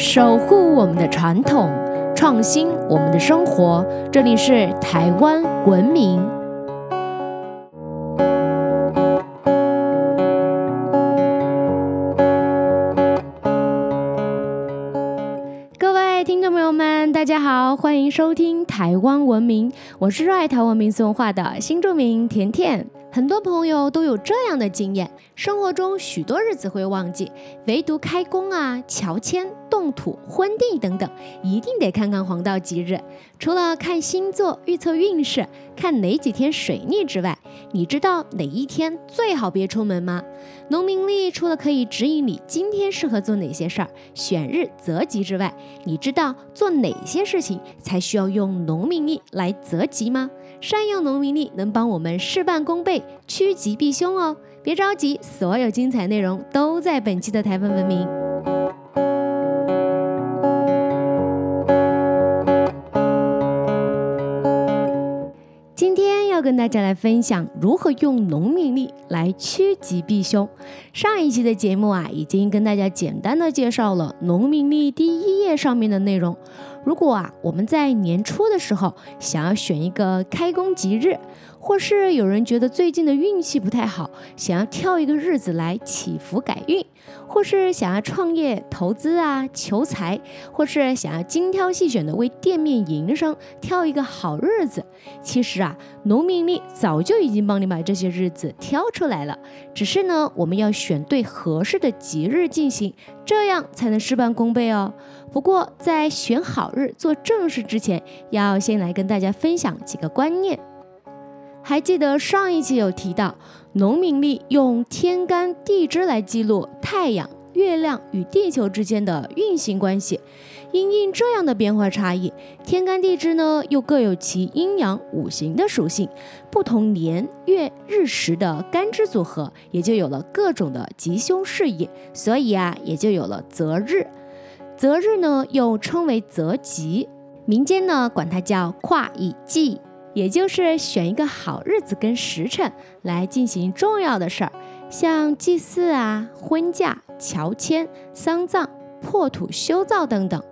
守护我们的传统，创新我们的生活。这里是台湾文明。各位听众朋友们，大家好，欢迎收听台湾文明，我是热爱台湾民俗文化的新著名甜甜。很多朋友都有这样的经验，生活中许多日子会忘记，唯独开工啊、乔迁。动土、婚地等等，一定得看看黄道吉日。除了看星座预测运势、看哪几天水逆之外，你知道哪一天最好别出门吗？农民历除了可以指引你今天适合做哪些事儿、选日择吉之外，你知道做哪些事情才需要用农民历来择吉吗？善用农民历能帮我们事半功倍、趋吉避凶哦！别着急，所有精彩内容都在本期的台风文明。今天要跟大家来分享如何用农民历来趋吉避凶。上一期的节目啊，已经跟大家简单的介绍了农民历第一页上面的内容。如果啊，我们在年初的时候想要选一个开工吉日，或是有人觉得最近的运气不太好，想要挑一个日子来祈福改运，或是想要创业投资啊求财，或是想要精挑细选的为店面营生挑一个好日子，其实啊，农民历早就已经帮你把这些日子挑出来了，只是呢，我们要选对合适的吉日进行，这样才能事半功倍哦。不过在选好日做正事之前，要先来跟大家分享几个观念。还记得上一期有提到，农民历用天干地支来记录太阳、月亮与地球之间的运行关系。因应这样的变化差异，天干地支呢又各有其阴阳五行的属性，不同年月日时的干支组合，也就有了各种的吉凶事业。所以啊，也就有了择日。择日呢又称为择吉，民间呢管它叫跨以忌。也就是选一个好日子跟时辰来进行重要的事儿，像祭祀啊、婚嫁、乔迁、丧葬、破土修造等等。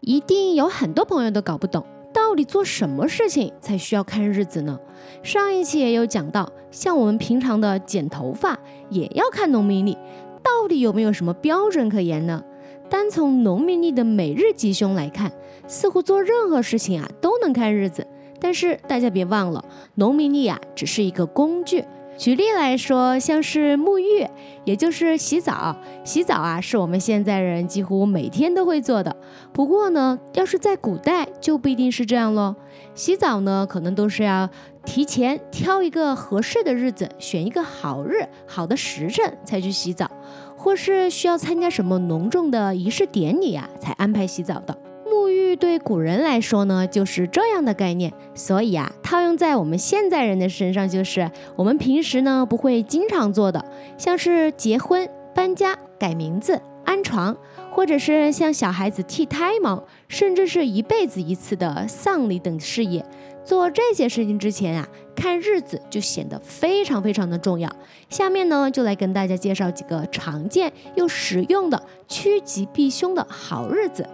一定有很多朋友都搞不懂，到底做什么事情才需要看日子呢？上一期也有讲到，像我们平常的剪头发也要看农民历，到底有没有什么标准可言呢？单从农民历的每日吉凶来看，似乎做任何事情啊都能看日子。但是大家别忘了，农民历啊只是一个工具。举例来说，像是沐浴，也就是洗澡。洗澡啊是我们现在人几乎每天都会做的。不过呢，要是在古代就不一定是这样喽。洗澡呢，可能都是要提前挑一个合适的日子，选一个好日、好的时辰才去洗澡，或是需要参加什么隆重的仪式典礼啊，才安排洗澡的。沐浴对古人来说呢，就是这样的概念，所以啊，套用在我们现在人的身上，就是我们平时呢不会经常做的，像是结婚、搬家、改名字、安床，或者是像小孩子剃胎毛，甚至是一辈子一次的丧礼等事业。做这些事情之前啊，看日子就显得非常非常的重要。下面呢，就来跟大家介绍几个常见又实用的趋吉避凶的好日子。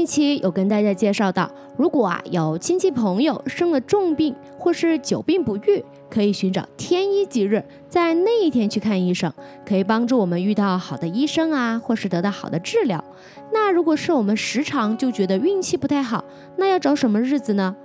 一期有跟大家介绍到，如果啊有亲戚朋友生了重病或是久病不愈，可以寻找天一吉日，在那一天去看医生，可以帮助我们遇到好的医生啊，或是得到好的治疗。那如果是我们时常就觉得运气不太好，那要找什么日子呢？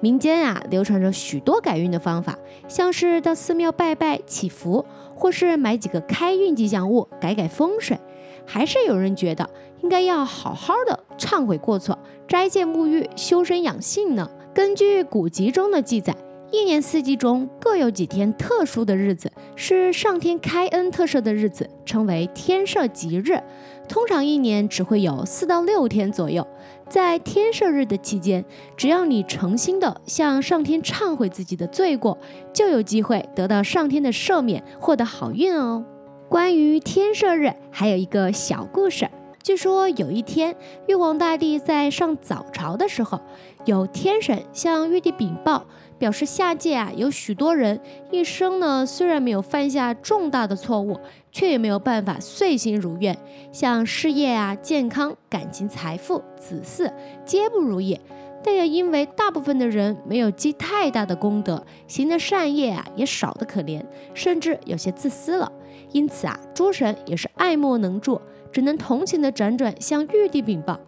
民间啊流传着许多改运的方法，像是到寺庙拜拜祈福，或是买几个开运吉祥物改改风水。还是有人觉得应该要好好的忏悔过错，斋戒沐浴，修身养性呢。根据古籍中的记载。一年四季中各有几天特殊的日子，是上天开恩特赦的日子，称为天赦吉日。通常一年只会有四到六天左右。在天赦日的期间，只要你诚心的向上天忏悔自己的罪过，就有机会得到上天的赦免，获得好运哦。关于天赦日，还有一个小故事。据说有一天，玉皇大帝在上早朝的时候，有天神向玉帝禀报，表示下界啊有许多人一生呢虽然没有犯下重大的错误，却也没有办法遂心如愿，像事业啊、健康、感情、财富、子嗣皆不如意。但也因为大部分的人没有积太大的功德，行的善业啊也少得可怜，甚至有些自私了。因此啊，诸神也是爱莫能助，只能同情的辗转向玉帝禀报。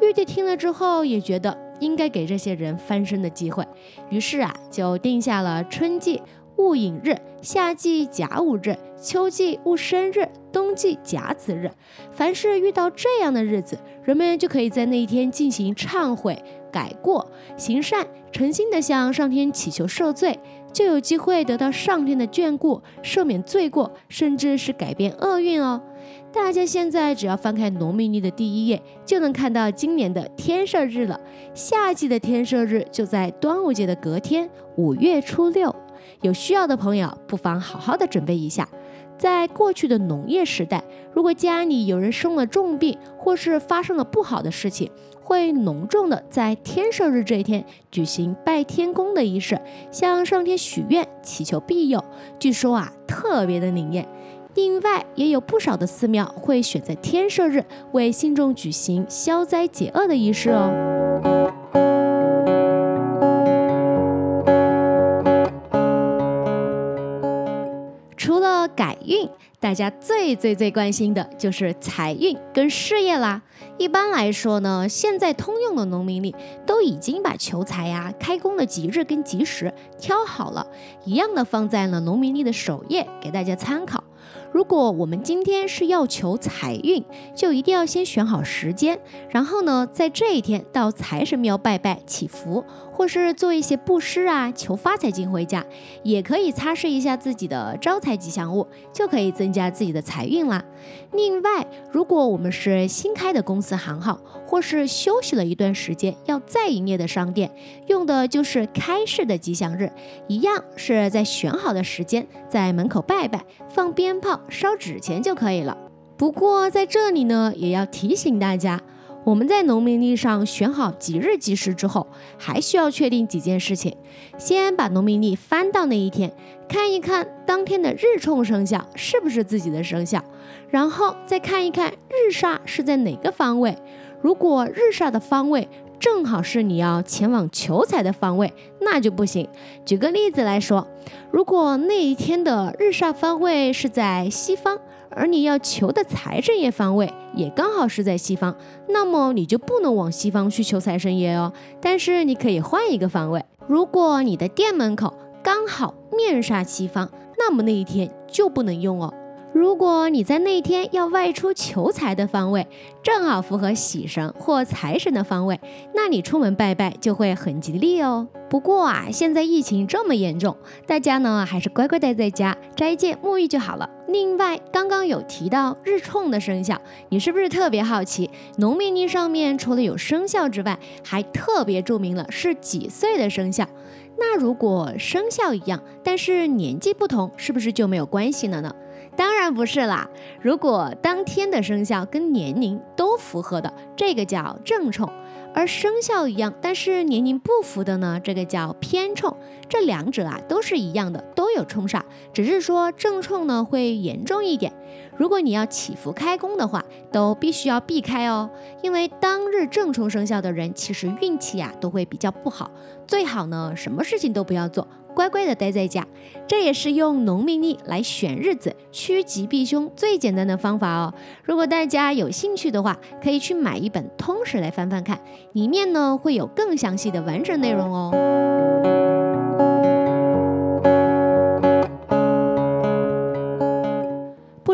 玉帝听了之后，也觉得应该给这些人翻身的机会，于是啊，就定下了春季戊寅日、夏季甲午日、秋季戊申日、冬季甲子日。凡是遇到这样的日子，人们就可以在那一天进行忏悔。改过行善，诚心的向上天祈求赦罪，就有机会得到上天的眷顾，赦免罪过，甚至是改变厄运哦。大家现在只要翻开农民历的第一页，就能看到今年的天赦日了。夏季的天赦日就在端午节的隔天，五月初六。有需要的朋友不妨好好的准备一下。在过去的农业时代，如果家里有人生了重病，或是发生了不好的事情，会隆重的在天赦日这一天举行拜天公的仪式，向上天许愿，祈求庇佑。据说啊，特别的灵验。另外，也有不少的寺庙会选在天赦日为信众举行消灾解厄的仪式哦。改运，大家最最最关心的就是财运跟事业啦。一般来说呢，现在通用的农民历都已经把求财呀、开工的吉日跟吉时挑好了，一样的放在了农民历的首页给大家参考。如果我们今天是要求财运，就一定要先选好时间，然后呢，在这一天到财神庙拜拜祈福，或是做一些布施啊，求发财金回家，也可以擦拭一下自己的招财吉祥物，就可以增加自己的财运啦。另外，如果我们是新开的公司行号，或是休息了一段时间要再营业的商店，用的就是开市的吉祥日，一样是在选好的时间，在门口拜拜，放鞭炮。烧纸钱就可以了。不过在这里呢，也要提醒大家，我们在农民历上选好吉日吉时之后，还需要确定几件事情。先把农民历翻到那一天，看一看当天的日冲生肖是不是自己的生肖，然后再看一看日煞是在哪个方位。如果日煞的方位正好是你要前往求财的方位，那就不行。举个例子来说，如果那一天的日煞方位是在西方，而你要求的财神爷方位也刚好是在西方，那么你就不能往西方去求财神爷哦。但是你可以换一个方位。如果你的店门口刚好面煞西方，那么那一天就不能用哦。如果你在那一天要外出求财的方位正好符合喜神或财神的方位，那你出门拜拜就会很吉利哦。不过啊，现在疫情这么严重，大家呢还是乖乖待在家斋戒沐浴就好了。另外，刚刚有提到日冲的生肖，你是不是特别好奇？农历上面除了有生肖之外，还特别注明了是几岁的生肖。那如果生肖一样，但是年纪不同，是不是就没有关系了呢？当然不是啦，如果当天的生肖跟年龄都符合的，这个叫正冲；而生肖一样，但是年龄不符的呢，这个叫偏冲。这两者啊都是一样的，都有冲煞，只是说正冲呢会严重一点。如果你要祈福开工的话，都必须要避开哦，因为当日正冲生肖的人其实运气啊都会比较不好，最好呢什么事情都不要做。乖乖的待在家，这也是用农民历来选日子趋吉避凶最简单的方法哦。如果大家有兴趣的话，可以去买一本通史来翻翻看，里面呢会有更详细的完整内容哦。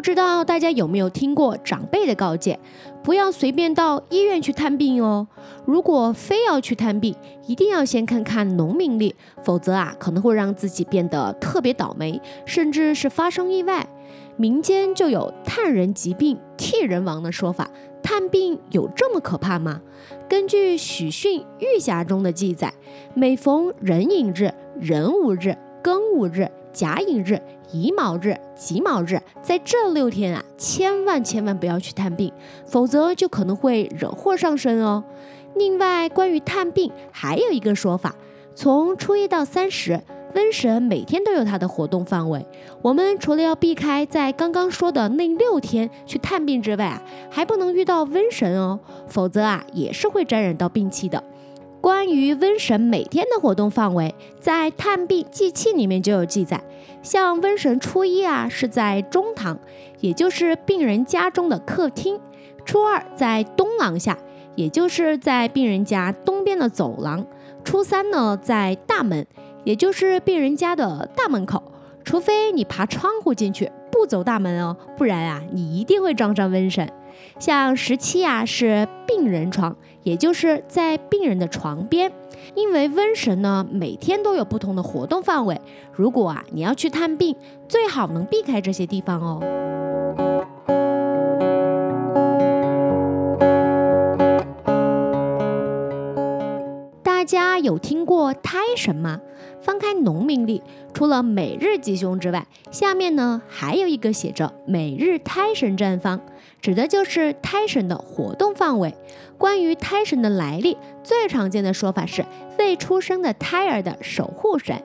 知道大家有没有听过长辈的告诫，不要随便到医院去探病哦。如果非要去探病，一定要先看看农民历，否则啊可能会让自己变得特别倒霉，甚至是发生意外。民间就有探人疾病替人亡的说法，探病有这么可怕吗？根据《许逊玉匣》中的记载，每逢壬寅日、壬午日、庚午日。甲寅日、乙卯日、己卯日，在这六天啊，千万千万不要去探病，否则就可能会惹祸上身哦。另外，关于探病，还有一个说法，从初一到三十，瘟神每天都有它的活动范围。我们除了要避开在刚刚说的那六天去探病之外啊，还不能遇到瘟神哦，否则啊，也是会沾染到病气的。关于瘟神每天的活动范围，在探病祭器里面就有记载。像瘟神初一啊，是在中堂，也就是病人家中的客厅；初二在东廊下，也就是在病人家东边的走廊；初三呢，在大门，也就是病人家的大门口。除非你爬窗户进去，不走大门哦，不然啊，你一定会撞上瘟神。像十七啊，是病人床。也就是在病人的床边，因为瘟神呢每天都有不同的活动范围，如果啊你要去探病，最好能避开这些地方哦。有听过胎神吗？翻开农民历，除了每日吉凶之外，下面呢还有一个写着每日胎神占方，指的就是胎神的活动范围。关于胎神的来历，最常见的说法是未出生的胎儿的守护神，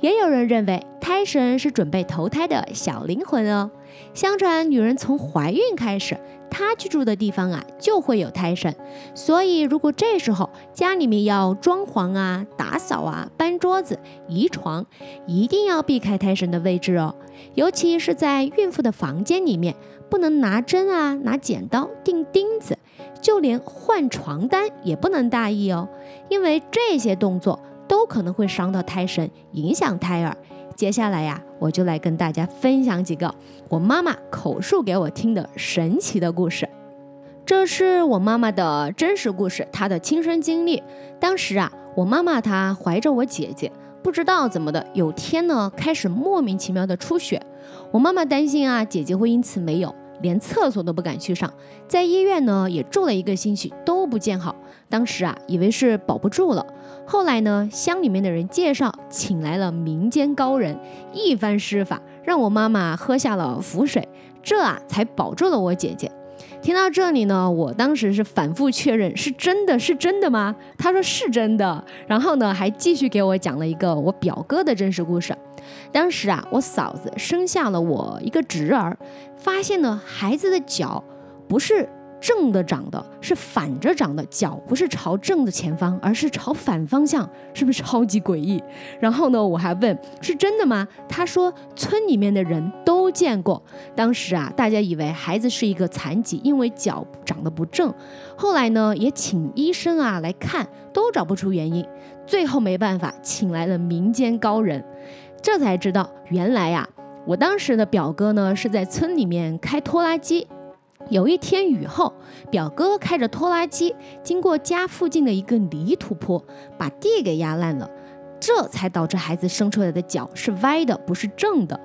也有人认为胎神是准备投胎的小灵魂哦。相传女人从怀孕开始。她居住的地方啊，就会有胎神，所以如果这时候家里面要装潢啊、打扫啊、搬桌子、移床，一定要避开胎神的位置哦。尤其是在孕妇的房间里面，不能拿针啊、拿剪刀钉钉子，就连换床单也不能大意哦，因为这些动作都可能会伤到胎神，影响胎儿。接下来呀，我就来跟大家分享几个我妈妈口述给我听的神奇的故事。这是我妈妈的真实故事，她的亲身经历。当时啊，我妈妈她怀着我姐姐，不知道怎么的，有天呢开始莫名其妙的出血。我妈妈担心啊，姐姐会因此没有，连厕所都不敢去上，在医院呢也住了一个星期都不见好。当时啊，以为是保不住了。后来呢，乡里面的人介绍，请来了民间高人，一番施法，让我妈妈喝下了符水，这啊才保住了我姐姐。听到这里呢，我当时是反复确认，是真的是真的吗？他说是真的，然后呢，还继续给我讲了一个我表哥的真实故事。当时啊，我嫂子生下了我一个侄儿，发现呢，孩子的脚不是。正的长的是反着长的，脚不是朝正的前方，而是朝反方向，是不是超级诡异？然后呢，我还问是真的吗？他说村里面的人都见过。当时啊，大家以为孩子是一个残疾，因为脚长得不正。后来呢，也请医生啊来看，都找不出原因。最后没办法，请来了民间高人，这才知道原来呀，我当时的表哥呢是在村里面开拖拉机。有一天雨后，表哥开着拖拉机经过家附近的一个泥土坡，把地给压烂了，这才导致孩子生出来的脚是歪的，不是正的。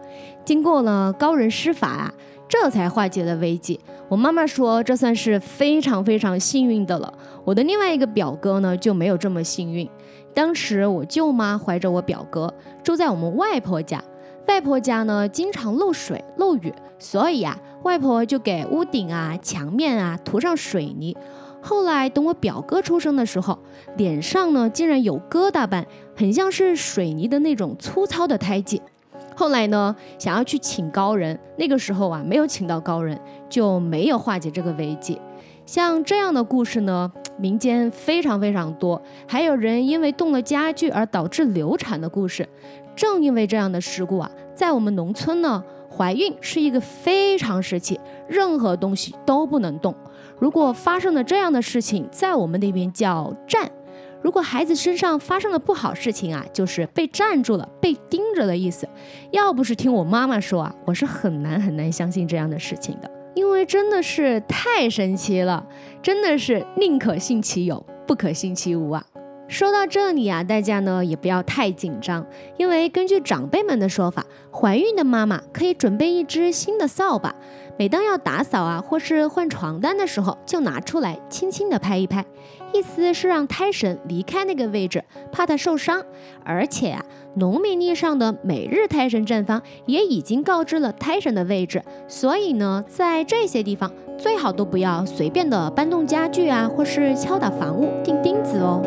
经过了高人施法啊，这才化解了危机。我妈妈说，这算是非常非常幸运的了。我的另外一个表哥呢，就没有这么幸运。当时我舅妈怀着我表哥住在我们外婆家。外婆家呢，经常漏水漏雨，所以啊，外婆就给屋顶啊、墙面啊涂上水泥。后来等我表哥出生的时候，脸上呢竟然有疙瘩斑，很像是水泥的那种粗糙的胎记。后来呢，想要去请高人，那个时候啊没有请到高人，就没有化解这个危机。像这样的故事呢，民间非常非常多，还有人因为动了家具而导致流产的故事。正因为这样的事故啊，在我们农村呢，怀孕是一个非常时期，任何东西都不能动。如果发生了这样的事情，在我们那边叫站。如果孩子身上发生了不好事情啊，就是被站住了、被盯着的意思。要不是听我妈妈说啊，我是很难很难相信这样的事情的，因为真的是太神奇了，真的是宁可信其有，不可信其无啊。说到这里啊，大家呢也不要太紧张，因为根据长辈们的说法，怀孕的妈妈可以准备一只新的扫把，每当要打扫啊，或是换床单的时候，就拿出来轻轻的拍一拍，意思是让胎神离开那个位置，怕他受伤。而且啊，农民历上的每日胎神站方也已经告知了胎神的位置，所以呢，在这些地方最好都不要随便的搬动家具啊，或是敲打房屋、钉钉子哦。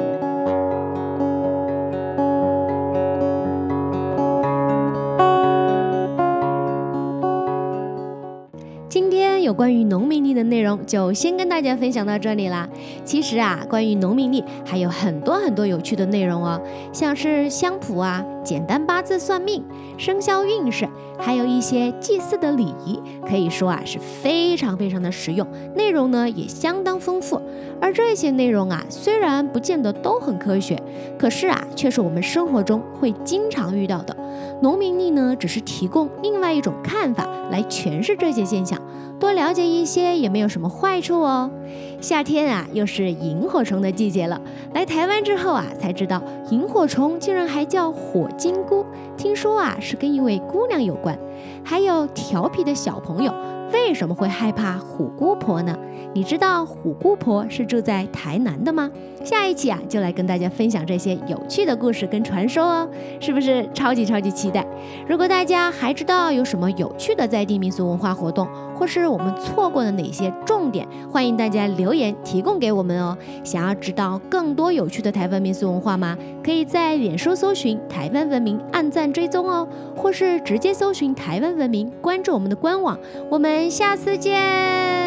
有关于农民历的内容，就先跟大家分享到这里啦。其实啊，关于农民历还有很多很多有趣的内容哦，像是相谱啊、简单八字算命、生肖运势，还有一些祭祀的礼仪，可以说啊是非常非常的实用，内容呢也相当丰富。而这些内容啊，虽然不见得都很科学，可是啊，却是我们生活中会经常遇到的。农民历呢，只是提供另外一种看法来诠释这些现象。多了解一些也没有什么坏处哦。夏天啊，又是萤火虫的季节了。来台湾之后啊，才知道萤火虫竟然还叫火金菇，听说啊是跟一位姑娘有关。还有调皮的小朋友。为什么会害怕虎姑婆呢？你知道虎姑婆是住在台南的吗？下一期啊，就来跟大家分享这些有趣的故事跟传说哦，是不是超级超级期待？如果大家还知道有什么有趣的在地民俗文化活动，或是我们错过的哪些重点，欢迎大家留言提供给我们哦。想要知道更多有趣的台湾民俗文化吗？可以在脸书搜寻台湾文明，按赞追踪哦，或是直接搜寻台湾文明，关注我们的官网。我们们。下次见。